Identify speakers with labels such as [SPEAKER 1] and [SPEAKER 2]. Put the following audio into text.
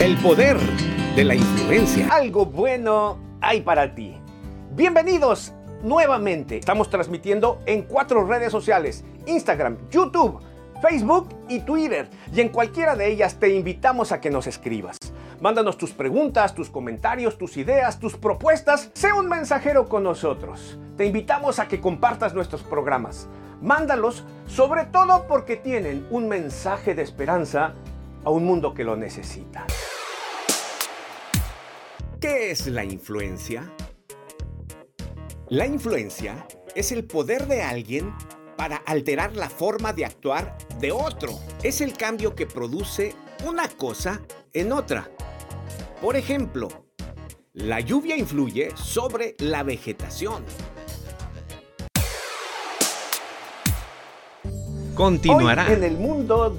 [SPEAKER 1] El poder de la influencia.
[SPEAKER 2] Algo bueno hay para ti. Bienvenidos nuevamente. Estamos transmitiendo en cuatro redes sociales. Instagram, YouTube, Facebook y Twitter. Y en cualquiera de ellas te invitamos a que nos escribas. Mándanos tus preguntas, tus comentarios, tus ideas, tus propuestas. Sé un mensajero con nosotros. Te invitamos a que compartas nuestros programas. Mándalos sobre todo porque tienen un mensaje de esperanza a un mundo que lo necesita.
[SPEAKER 1] ¿Qué es la influencia? La influencia es el poder de alguien para alterar la forma de actuar de otro. Es el cambio que produce una cosa en otra. Por ejemplo, la lluvia influye sobre la vegetación.
[SPEAKER 2] Continuará. en el mundo